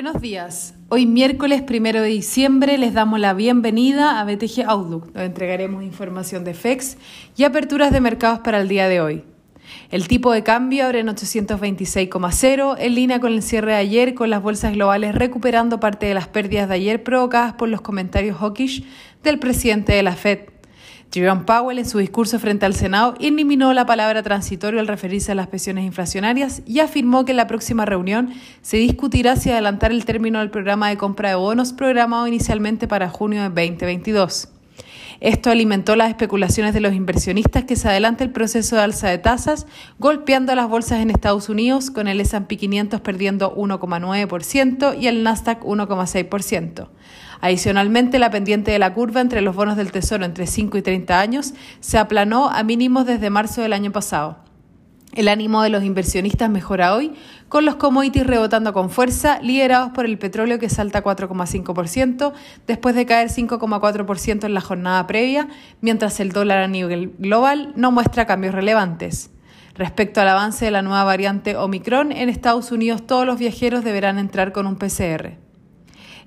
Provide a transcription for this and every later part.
Buenos días. Hoy miércoles primero de diciembre les damos la bienvenida a BTG Outlook, donde entregaremos información de FEX y aperturas de mercados para el día de hoy. El tipo de cambio abre en 826,0, en línea con el cierre de ayer, con las bolsas globales recuperando parte de las pérdidas de ayer provocadas por los comentarios hawkish del presidente de la Fed. Jerome Powell, en su discurso frente al Senado, eliminó la palabra transitorio al referirse a las presiones inflacionarias y afirmó que en la próxima reunión se discutirá si adelantar el término del programa de compra de bonos programado inicialmente para junio de 2022. Esto alimentó las especulaciones de los inversionistas que se adelanta el proceso de alza de tasas, golpeando las bolsas en Estados Unidos, con el S&P 500 perdiendo 1,9% y el Nasdaq 1,6%. Adicionalmente, la pendiente de la curva entre los bonos del Tesoro entre 5 y 30 años se aplanó a mínimos desde marzo del año pasado. El ánimo de los inversionistas mejora hoy, con los commodities rebotando con fuerza, liderados por el petróleo que salta 4,5% después de caer 5,4% en la jornada previa, mientras el dólar a nivel global no muestra cambios relevantes. Respecto al avance de la nueva variante Omicron, en Estados Unidos todos los viajeros deberán entrar con un PCR.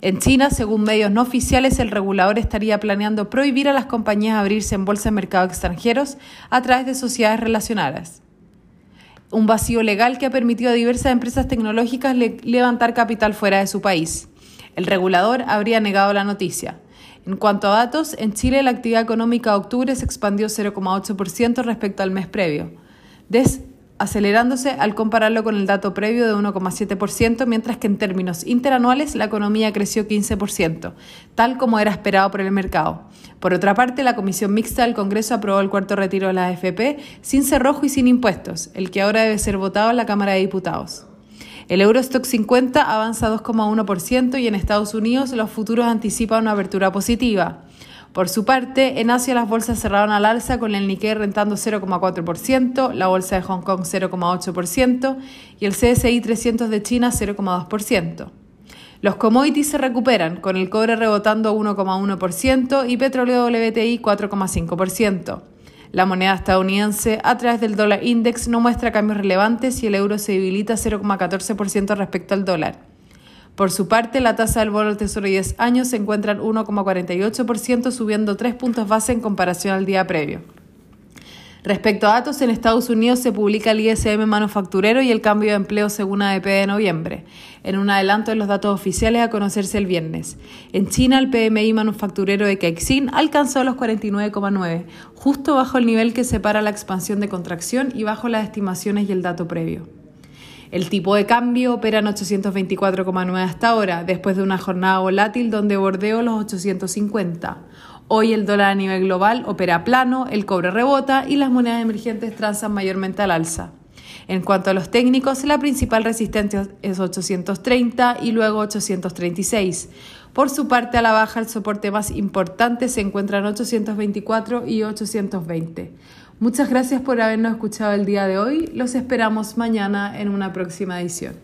En China, según medios no oficiales, el regulador estaría planeando prohibir a las compañías abrirse en bolsa de mercados extranjeros a través de sociedades relacionadas. Un vacío legal que ha permitido a diversas empresas tecnológicas levantar capital fuera de su país. El regulador habría negado la noticia. En cuanto a datos, en Chile la actividad económica de octubre se expandió 0,8% respecto al mes previo acelerándose al compararlo con el dato previo de 1,7%, mientras que en términos interanuales la economía creció 15%, tal como era esperado por el mercado. Por otra parte, la Comisión Mixta del Congreso aprobó el cuarto retiro de la AFP sin cerrojo y sin impuestos, el que ahora debe ser votado en la Cámara de Diputados. El Eurostock 50 avanza 2,1% y en Estados Unidos los futuros anticipan una apertura positiva. Por su parte, en Asia las bolsas cerraron al alza con el Nikkei rentando 0,4%, la bolsa de Hong Kong 0,8% y el CSI 300 de China 0,2%. Los commodities se recuperan, con el cobre rebotando 1,1% y petróleo WTI 4,5%. La moneda estadounidense a través del dólar index no muestra cambios relevantes y el euro se debilita 0,14% respecto al dólar. Por su parte, la tasa del bono del Tesoro de 10 años se encuentra en 1,48%, subiendo 3 puntos base en comparación al día previo. Respecto a datos, en Estados Unidos se publica el ISM manufacturero y el cambio de empleo según ADP de noviembre, en un adelanto de los datos oficiales a conocerse el viernes. En China, el PMI manufacturero de Caixin alcanzó los 49,9, justo bajo el nivel que separa la expansión de contracción y bajo las estimaciones y el dato previo. El tipo de cambio opera en 824,9 hasta ahora, después de una jornada volátil donde bordeó los 850. Hoy el dólar a nivel global opera plano, el cobre rebota y las monedas emergentes transan mayormente al alza. En cuanto a los técnicos, la principal resistencia es 830 y luego 836. Por su parte, a la baja, el soporte más importante se encuentra en 824 y 820. Muchas gracias por habernos escuchado el día de hoy. Los esperamos mañana en una próxima edición.